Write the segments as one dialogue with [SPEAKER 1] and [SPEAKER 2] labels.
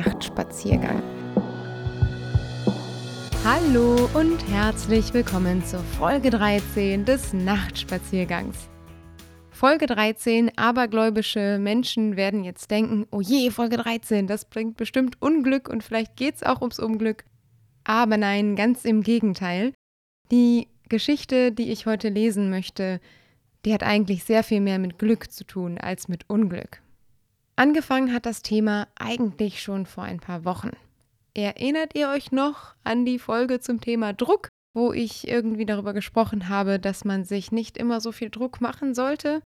[SPEAKER 1] Nachtspaziergang. Hallo und herzlich willkommen zur Folge 13 des Nachtspaziergangs. Folge 13, abergläubische Menschen werden jetzt denken, oh je, Folge 13, das bringt bestimmt Unglück und vielleicht geht es auch ums Unglück. Aber nein, ganz im Gegenteil. Die Geschichte, die ich heute lesen möchte, die hat eigentlich sehr viel mehr mit Glück zu tun als mit Unglück. Angefangen hat das Thema eigentlich schon vor ein paar Wochen. Erinnert ihr euch noch an die Folge zum Thema Druck, wo ich irgendwie darüber gesprochen habe, dass man sich nicht immer so viel Druck machen sollte?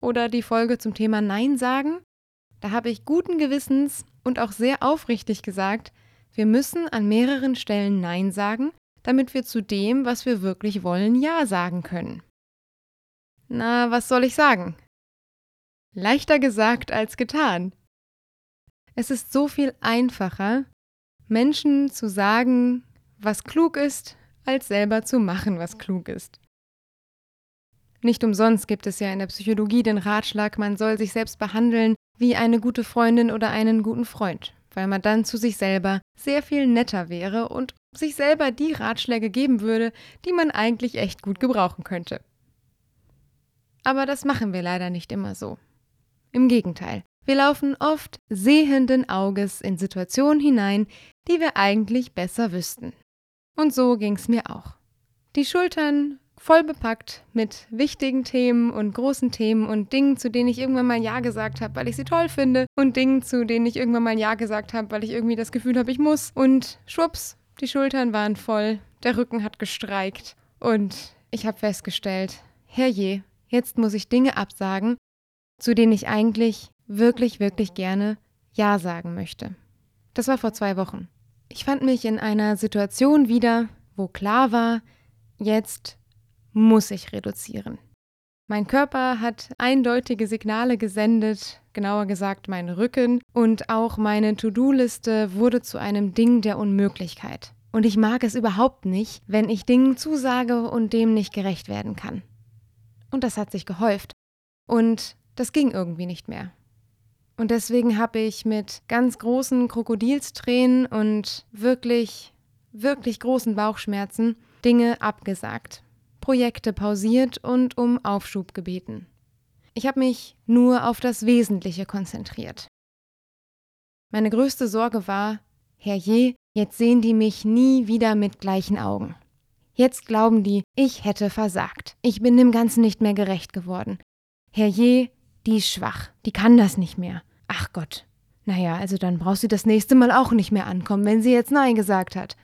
[SPEAKER 1] Oder die Folge zum Thema Nein sagen? Da habe ich guten Gewissens und auch sehr aufrichtig gesagt, wir müssen an mehreren Stellen Nein sagen, damit wir zu dem, was wir wirklich wollen, Ja sagen können. Na, was soll ich sagen? Leichter gesagt als getan. Es ist so viel einfacher, Menschen zu sagen, was klug ist, als selber zu machen, was klug ist. Nicht umsonst gibt es ja in der Psychologie den Ratschlag, man soll sich selbst behandeln wie eine gute Freundin oder einen guten Freund, weil man dann zu sich selber sehr viel netter wäre und sich selber die Ratschläge geben würde, die man eigentlich echt gut gebrauchen könnte. Aber das machen wir leider nicht immer so. Im Gegenteil, wir laufen oft sehenden Auges in Situationen hinein, die wir eigentlich besser wüssten. Und so ging's mir auch. Die Schultern voll bepackt mit wichtigen Themen und großen Themen und Dingen, zu denen ich irgendwann mal Ja gesagt habe, weil ich sie toll finde und Dingen, zu denen ich irgendwann mal Ja gesagt habe, weil ich irgendwie das Gefühl habe, ich muss. Und schwupps, die Schultern waren voll, der Rücken hat gestreikt und ich habe festgestellt, herrje, jetzt muss ich Dinge absagen, zu denen ich eigentlich wirklich, wirklich gerne Ja sagen möchte. Das war vor zwei Wochen. Ich fand mich in einer Situation wieder, wo klar war, jetzt muss ich reduzieren. Mein Körper hat eindeutige Signale gesendet, genauer gesagt mein Rücken, und auch meine To-Do-Liste wurde zu einem Ding der Unmöglichkeit. Und ich mag es überhaupt nicht, wenn ich Dingen zusage und dem nicht gerecht werden kann. Und das hat sich gehäuft. Und das ging irgendwie nicht mehr. Und deswegen habe ich mit ganz großen Krokodilstränen und wirklich, wirklich großen Bauchschmerzen Dinge abgesagt, Projekte pausiert und um Aufschub gebeten. Ich habe mich nur auf das Wesentliche konzentriert. Meine größte Sorge war, herrje, jetzt sehen die mich nie wieder mit gleichen Augen. Jetzt glauben die, ich hätte versagt. Ich bin dem Ganzen nicht mehr gerecht geworden. Herrje, die ist schwach, die kann das nicht mehr. Ach Gott. Naja, also dann brauchst du das nächste Mal auch nicht mehr ankommen, wenn sie jetzt Nein gesagt hat.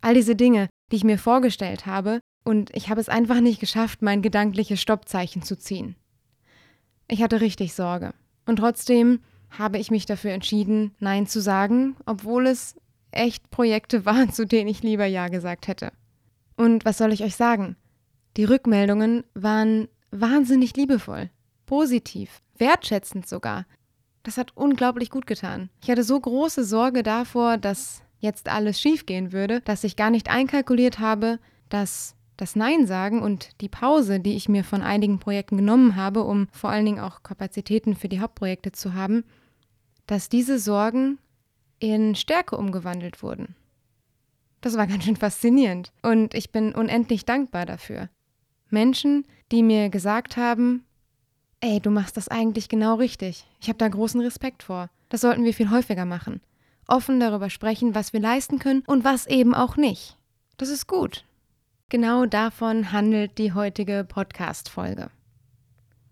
[SPEAKER 1] All diese Dinge, die ich mir vorgestellt habe, und ich habe es einfach nicht geschafft, mein gedankliches Stoppzeichen zu ziehen. Ich hatte richtig Sorge. Und trotzdem habe ich mich dafür entschieden, Nein zu sagen, obwohl es echt Projekte waren, zu denen ich lieber Ja gesagt hätte. Und was soll ich euch sagen? Die Rückmeldungen waren wahnsinnig liebevoll, positiv, wertschätzend sogar. Das hat unglaublich gut getan. Ich hatte so große Sorge davor, dass jetzt alles schiefgehen würde, dass ich gar nicht einkalkuliert habe, dass das Nein sagen und die Pause, die ich mir von einigen Projekten genommen habe, um vor allen Dingen auch Kapazitäten für die Hauptprojekte zu haben, dass diese Sorgen in Stärke umgewandelt wurden. Das war ganz schön faszinierend und ich bin unendlich dankbar dafür. Menschen, die mir gesagt haben, ey, du machst das eigentlich genau richtig. Ich habe da großen Respekt vor. Das sollten wir viel häufiger machen. Offen darüber sprechen, was wir leisten können und was eben auch nicht. Das ist gut. Genau davon handelt die heutige Podcast-Folge.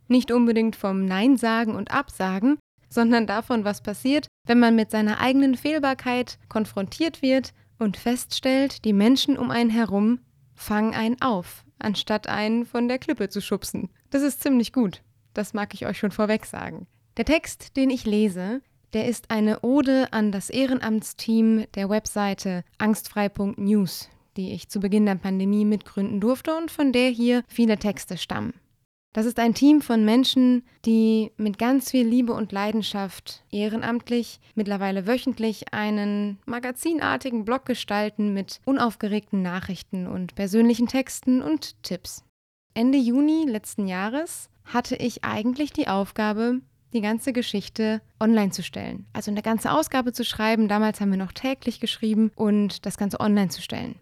[SPEAKER 1] Nicht unbedingt vom Nein sagen und Absagen, sondern davon, was passiert, wenn man mit seiner eigenen Fehlbarkeit konfrontiert wird und feststellt, die Menschen um einen herum fangen einen auf, anstatt einen von der Klippe zu schubsen. Das ist ziemlich gut. Das mag ich euch schon vorweg sagen. Der Text, den ich lese, der ist eine Ode an das Ehrenamtsteam der Webseite angstfrei.news, die ich zu Beginn der Pandemie mitgründen durfte und von der hier viele Texte stammen. Das ist ein Team von Menschen, die mit ganz viel Liebe und Leidenschaft ehrenamtlich, mittlerweile wöchentlich einen magazinartigen Blog gestalten mit unaufgeregten Nachrichten und persönlichen Texten und Tipps. Ende Juni letzten Jahres hatte ich eigentlich die Aufgabe, die ganze Geschichte online zu stellen. Also eine ganze Ausgabe zu schreiben. Damals haben wir noch täglich geschrieben und das Ganze online zu stellen.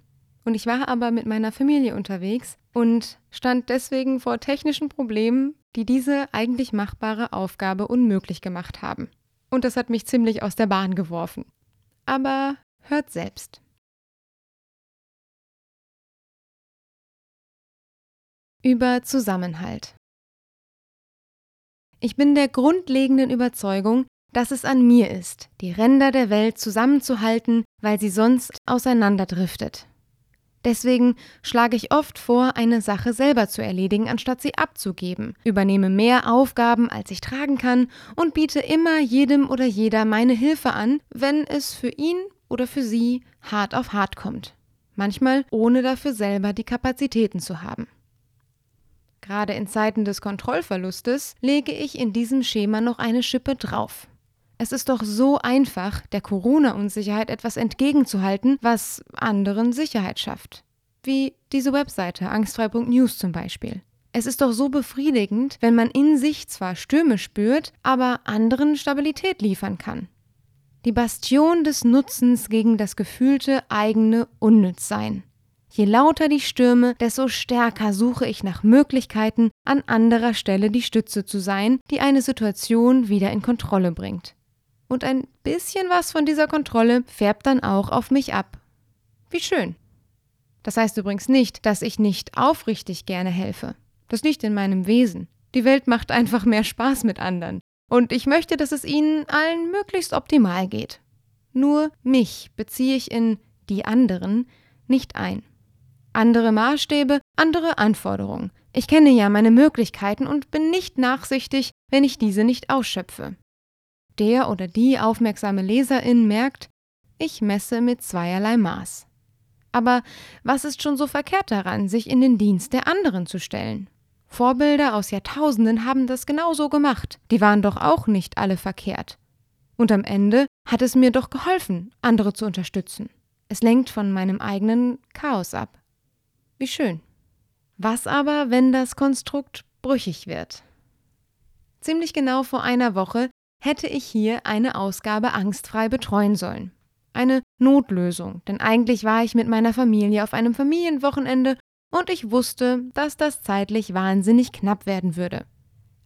[SPEAKER 1] Und ich war aber mit meiner Familie unterwegs und stand deswegen vor technischen Problemen, die diese eigentlich machbare Aufgabe unmöglich gemacht haben. Und das hat mich ziemlich aus der Bahn geworfen. Aber hört selbst. Über Zusammenhalt. Ich bin der grundlegenden Überzeugung, dass es an mir ist, die Ränder der Welt zusammenzuhalten, weil sie sonst auseinanderdriftet. Deswegen schlage ich oft vor, eine Sache selber zu erledigen, anstatt sie abzugeben, übernehme mehr Aufgaben, als ich tragen kann und biete immer jedem oder jeder meine Hilfe an, wenn es für ihn oder für sie hart auf hart kommt. Manchmal ohne dafür selber die Kapazitäten zu haben. Gerade in Zeiten des Kontrollverlustes lege ich in diesem Schema noch eine Schippe drauf. Es ist doch so einfach, der Corona-Unsicherheit etwas entgegenzuhalten, was anderen Sicherheit schafft. Wie diese Webseite angstfrei.news zum Beispiel. Es ist doch so befriedigend, wenn man in sich zwar Stürme spürt, aber anderen Stabilität liefern kann. Die Bastion des Nutzens gegen das gefühlte eigene Unnützsein. Je lauter die Stürme, desto stärker suche ich nach Möglichkeiten, an anderer Stelle die Stütze zu sein, die eine Situation wieder in Kontrolle bringt. Und ein bisschen was von dieser Kontrolle färbt dann auch auf mich ab. Wie schön. Das heißt übrigens nicht, dass ich nicht aufrichtig gerne helfe. Das liegt in meinem Wesen. Die Welt macht einfach mehr Spaß mit anderen. Und ich möchte, dass es ihnen allen möglichst optimal geht. Nur mich beziehe ich in die anderen nicht ein. Andere Maßstäbe, andere Anforderungen. Ich kenne ja meine Möglichkeiten und bin nicht nachsichtig, wenn ich diese nicht ausschöpfe. Der oder die aufmerksame Leserin merkt, ich messe mit zweierlei Maß. Aber was ist schon so verkehrt daran, sich in den Dienst der anderen zu stellen? Vorbilder aus Jahrtausenden haben das genauso gemacht. Die waren doch auch nicht alle verkehrt. Und am Ende hat es mir doch geholfen, andere zu unterstützen. Es lenkt von meinem eigenen Chaos ab. Wie schön. Was aber, wenn das Konstrukt brüchig wird? Ziemlich genau vor einer Woche hätte ich hier eine Ausgabe angstfrei betreuen sollen. Eine Notlösung, denn eigentlich war ich mit meiner Familie auf einem Familienwochenende und ich wusste, dass das zeitlich wahnsinnig knapp werden würde.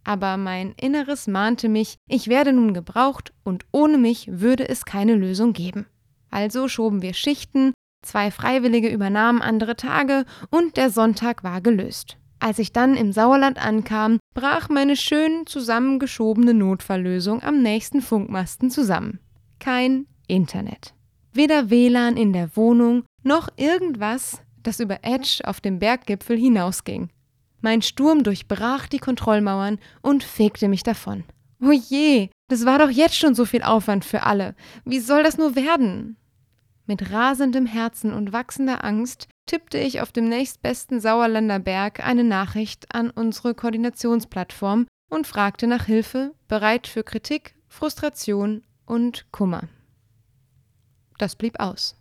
[SPEAKER 1] Aber mein Inneres mahnte mich, ich werde nun gebraucht und ohne mich würde es keine Lösung geben. Also schoben wir Schichten, zwei Freiwillige übernahmen andere Tage und der Sonntag war gelöst. Als ich dann im Sauerland ankam, brach meine schön zusammengeschobene Notfalllösung am nächsten Funkmasten zusammen. Kein Internet. Weder WLAN in der Wohnung noch irgendwas, das über Edge auf dem Berggipfel hinausging. Mein Sturm durchbrach die Kontrollmauern und fegte mich davon. Oh je, das war doch jetzt schon so viel Aufwand für alle. Wie soll das nur werden? Mit rasendem Herzen und wachsender Angst tippte ich auf dem nächstbesten Sauerländer Berg eine Nachricht an unsere Koordinationsplattform und fragte nach Hilfe, bereit für Kritik, Frustration und Kummer. Das blieb aus.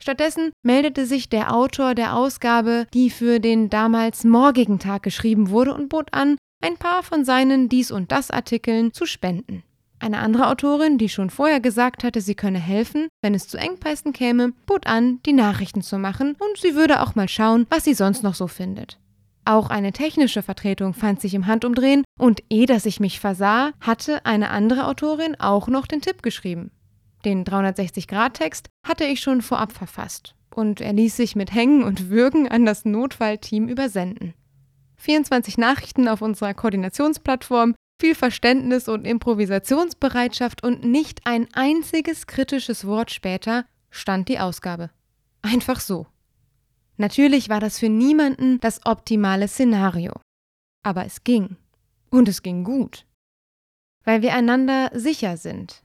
[SPEAKER 1] Stattdessen meldete sich der Autor der Ausgabe, die für den damals morgigen Tag geschrieben wurde, und bot an, ein paar von seinen Dies und Das Artikeln zu spenden. Eine andere Autorin, die schon vorher gesagt hatte, sie könne helfen, wenn es zu Engpässen käme, bot an, die Nachrichten zu machen und sie würde auch mal schauen, was sie sonst noch so findet. Auch eine technische Vertretung fand sich im Handumdrehen und ehe dass ich mich versah, hatte eine andere Autorin auch noch den Tipp geschrieben. Den 360-Grad-Text hatte ich schon vorab verfasst und er ließ sich mit Hängen und Würgen an das Notfallteam übersenden. 24 Nachrichten auf unserer Koordinationsplattform viel Verständnis und Improvisationsbereitschaft und nicht ein einziges kritisches Wort später stand die Ausgabe. Einfach so. Natürlich war das für niemanden das optimale Szenario. Aber es ging. Und es ging gut. Weil wir einander sicher sind.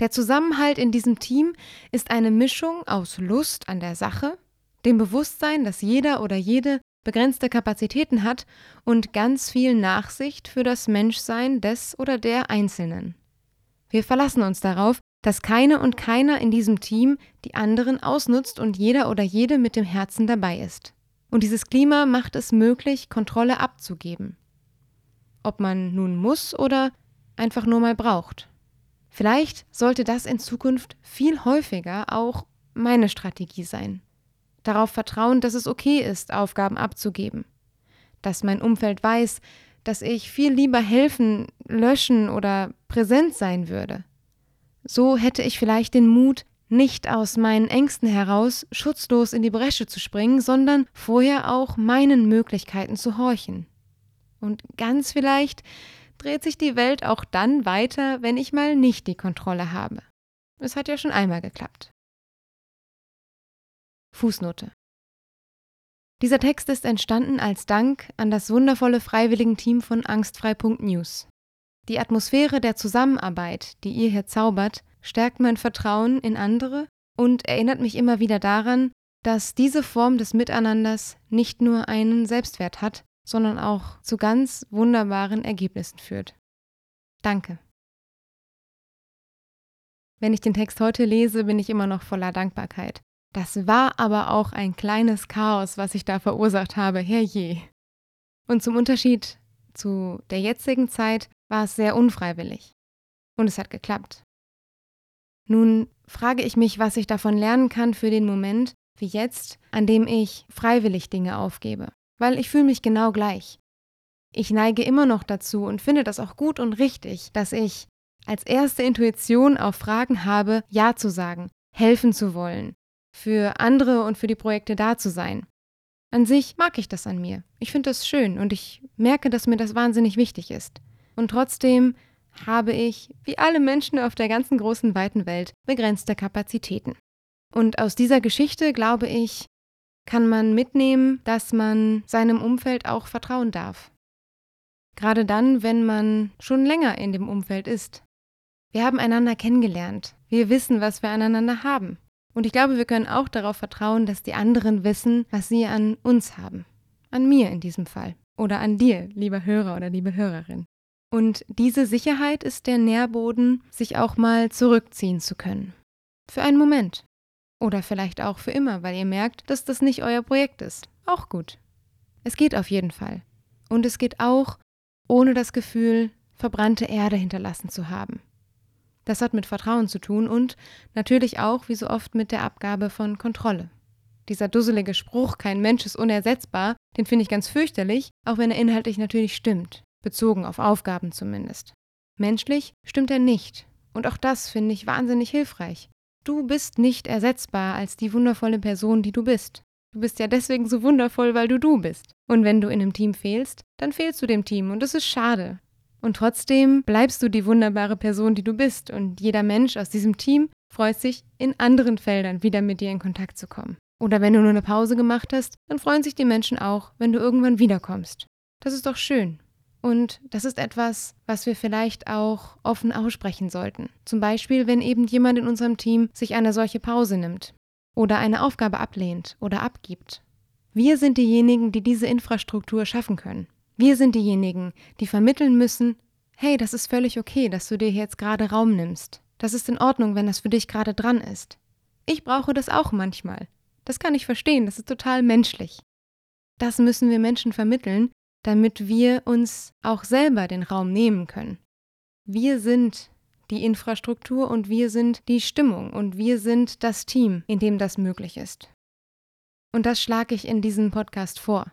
[SPEAKER 1] Der Zusammenhalt in diesem Team ist eine Mischung aus Lust an der Sache, dem Bewusstsein, dass jeder oder jede begrenzte Kapazitäten hat und ganz viel Nachsicht für das Menschsein des oder der Einzelnen. Wir verlassen uns darauf, dass keine und keiner in diesem Team die anderen ausnutzt und jeder oder jede mit dem Herzen dabei ist. Und dieses Klima macht es möglich, Kontrolle abzugeben. Ob man nun muss oder einfach nur mal braucht. Vielleicht sollte das in Zukunft viel häufiger auch meine Strategie sein. Darauf vertrauen, dass es okay ist, Aufgaben abzugeben. Dass mein Umfeld weiß, dass ich viel lieber helfen, löschen oder präsent sein würde. So hätte ich vielleicht den Mut, nicht aus meinen Ängsten heraus schutzlos in die Bresche zu springen, sondern vorher auch meinen Möglichkeiten zu horchen. Und ganz vielleicht dreht sich die Welt auch dann weiter, wenn ich mal nicht die Kontrolle habe. Es hat ja schon einmal geklappt. Fußnote. Dieser Text ist entstanden als Dank an das wundervolle Freiwilligenteam von Angstfrei.news. Die Atmosphäre der Zusammenarbeit, die ihr hier zaubert, stärkt mein Vertrauen in andere und erinnert mich immer wieder daran, dass diese Form des Miteinanders nicht nur einen Selbstwert hat, sondern auch zu ganz wunderbaren Ergebnissen führt. Danke. Wenn ich den Text heute lese, bin ich immer noch voller Dankbarkeit. Das war aber auch ein kleines Chaos, was ich da verursacht habe, herrje. Und zum Unterschied zu der jetzigen Zeit war es sehr unfreiwillig. Und es hat geklappt. Nun frage ich mich, was ich davon lernen kann für den Moment, wie jetzt, an dem ich freiwillig Dinge aufgebe. Weil ich fühle mich genau gleich. Ich neige immer noch dazu und finde das auch gut und richtig, dass ich als erste Intuition auf Fragen habe, Ja zu sagen, helfen zu wollen, für andere und für die Projekte da zu sein. An sich mag ich das an mir. Ich finde das schön und ich merke, dass mir das wahnsinnig wichtig ist. Und trotzdem habe ich, wie alle Menschen auf der ganzen großen weiten Welt, begrenzte Kapazitäten. Und aus dieser Geschichte, glaube ich, kann man mitnehmen, dass man seinem Umfeld auch vertrauen darf. Gerade dann, wenn man schon länger in dem Umfeld ist. Wir haben einander kennengelernt. Wir wissen, was wir aneinander haben. Und ich glaube, wir können auch darauf vertrauen, dass die anderen wissen, was sie an uns haben. An mir in diesem Fall. Oder an dir, lieber Hörer oder liebe Hörerin. Und diese Sicherheit ist der Nährboden, sich auch mal zurückziehen zu können. Für einen Moment. Oder vielleicht auch für immer, weil ihr merkt, dass das nicht euer Projekt ist. Auch gut. Es geht auf jeden Fall. Und es geht auch, ohne das Gefühl, verbrannte Erde hinterlassen zu haben. Das hat mit Vertrauen zu tun und natürlich auch, wie so oft, mit der Abgabe von Kontrolle. Dieser dusselige Spruch, kein Mensch ist unersetzbar, den finde ich ganz fürchterlich, auch wenn er inhaltlich natürlich stimmt bezogen auf Aufgaben zumindest. Menschlich stimmt er nicht. Und auch das finde ich wahnsinnig hilfreich. Du bist nicht ersetzbar als die wundervolle Person, die du bist. Du bist ja deswegen so wundervoll, weil du du bist. Und wenn du in einem Team fehlst, dann fehlst du dem Team und das ist schade. Und trotzdem bleibst du die wunderbare Person, die du bist. Und jeder Mensch aus diesem Team freut sich, in anderen Feldern wieder mit dir in Kontakt zu kommen. Oder wenn du nur eine Pause gemacht hast, dann freuen sich die Menschen auch, wenn du irgendwann wiederkommst. Das ist doch schön. Und das ist etwas, was wir vielleicht auch offen aussprechen sollten. Zum Beispiel, wenn eben jemand in unserem Team sich eine solche Pause nimmt oder eine Aufgabe ablehnt oder abgibt. Wir sind diejenigen, die diese Infrastruktur schaffen können. Wir sind diejenigen, die vermitteln müssen, hey, das ist völlig okay, dass du dir jetzt gerade Raum nimmst. Das ist in Ordnung, wenn das für dich gerade dran ist. Ich brauche das auch manchmal. Das kann ich verstehen, das ist total menschlich. Das müssen wir Menschen vermitteln, damit wir uns auch selber den Raum nehmen können. Wir sind die Infrastruktur und wir sind die Stimmung und wir sind das Team, in dem das möglich ist. Und das schlage ich in diesem Podcast vor.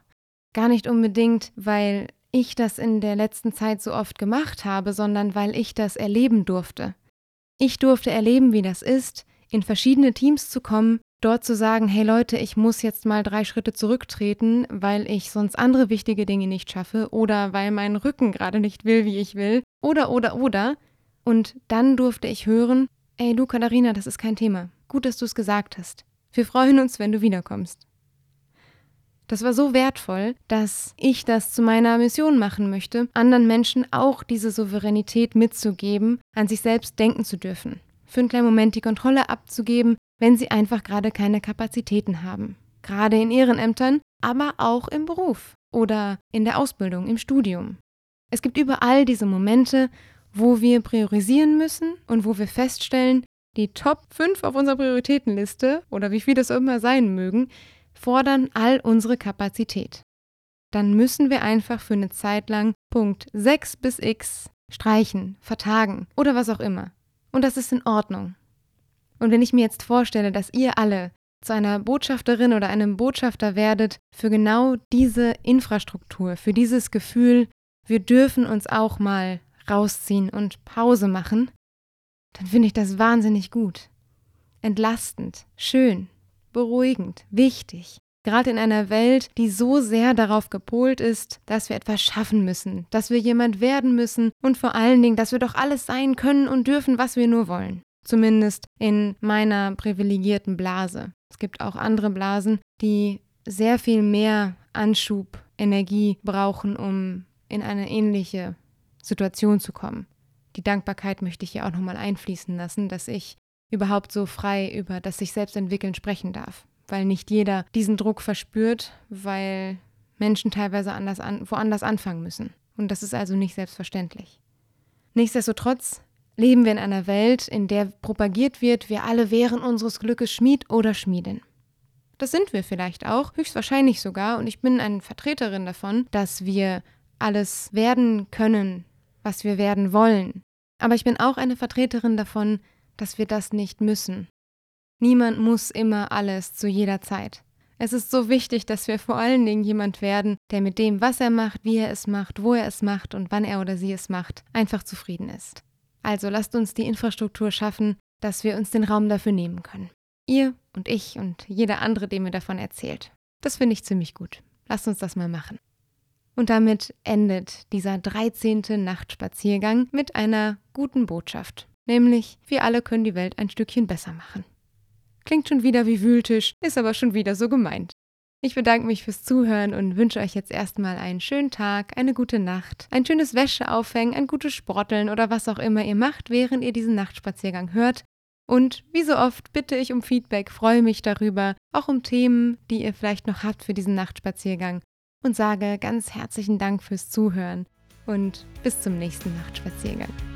[SPEAKER 1] Gar nicht unbedingt, weil ich das in der letzten Zeit so oft gemacht habe, sondern weil ich das erleben durfte. Ich durfte erleben, wie das ist, in verschiedene Teams zu kommen, dort zu sagen, hey Leute, ich muss jetzt mal drei Schritte zurücktreten, weil ich sonst andere wichtige Dinge nicht schaffe oder weil mein Rücken gerade nicht will, wie ich will, oder, oder, oder. Und dann durfte ich hören, ey du Katharina, das ist kein Thema. Gut, dass du es gesagt hast. Wir freuen uns, wenn du wiederkommst. Das war so wertvoll, dass ich das zu meiner Mission machen möchte, anderen Menschen auch diese Souveränität mitzugeben, an sich selbst denken zu dürfen. Für einen kleinen Moment die Kontrolle abzugeben, wenn sie einfach gerade keine Kapazitäten haben. Gerade in Ehrenämtern, aber auch im Beruf oder in der Ausbildung, im Studium. Es gibt überall diese Momente, wo wir priorisieren müssen und wo wir feststellen, die Top 5 auf unserer Prioritätenliste oder wie viel das immer sein mögen, fordern all unsere Kapazität. Dann müssen wir einfach für eine Zeit lang Punkt 6 bis X streichen, vertagen oder was auch immer. Und das ist in Ordnung. Und wenn ich mir jetzt vorstelle, dass ihr alle zu einer Botschafterin oder einem Botschafter werdet für genau diese Infrastruktur, für dieses Gefühl, wir dürfen uns auch mal rausziehen und Pause machen, dann finde ich das wahnsinnig gut. Entlastend, schön, beruhigend, wichtig. Gerade in einer Welt, die so sehr darauf gepolt ist, dass wir etwas schaffen müssen, dass wir jemand werden müssen und vor allen Dingen, dass wir doch alles sein können und dürfen, was wir nur wollen. Zumindest in meiner privilegierten Blase. Es gibt auch andere Blasen, die sehr viel mehr Anschub, Energie brauchen, um in eine ähnliche Situation zu kommen. Die Dankbarkeit möchte ich hier auch nochmal einfließen lassen, dass ich überhaupt so frei über das sich selbst entwickeln sprechen darf. Weil nicht jeder diesen Druck verspürt, weil Menschen teilweise anders an, woanders anfangen müssen. Und das ist also nicht selbstverständlich. Nichtsdestotrotz leben wir in einer Welt, in der propagiert wird, wir alle wären unseres Glückes Schmied oder Schmiedin. Das sind wir vielleicht auch, höchstwahrscheinlich sogar, und ich bin eine Vertreterin davon, dass wir alles werden können, was wir werden wollen. Aber ich bin auch eine Vertreterin davon, dass wir das nicht müssen. Niemand muss immer alles zu jeder Zeit. Es ist so wichtig, dass wir vor allen Dingen jemand werden, der mit dem, was er macht, wie er es macht, wo er es macht und wann er oder sie es macht, einfach zufrieden ist. Also lasst uns die Infrastruktur schaffen, dass wir uns den Raum dafür nehmen können. Ihr und ich und jeder andere, dem mir davon erzählt. Das finde ich ziemlich gut. Lasst uns das mal machen. Und damit endet dieser 13. Nachtspaziergang mit einer guten Botschaft. Nämlich, wir alle können die Welt ein Stückchen besser machen. Klingt schon wieder wie Wühltisch, ist aber schon wieder so gemeint. Ich bedanke mich fürs Zuhören und wünsche euch jetzt erstmal einen schönen Tag, eine gute Nacht, ein schönes Wäscheaufhängen, ein gutes Sporteln oder was auch immer ihr macht, während ihr diesen Nachtspaziergang hört. Und wie so oft bitte ich um Feedback, freue mich darüber, auch um Themen, die ihr vielleicht noch habt für diesen Nachtspaziergang und sage ganz herzlichen Dank fürs Zuhören und bis zum nächsten Nachtspaziergang.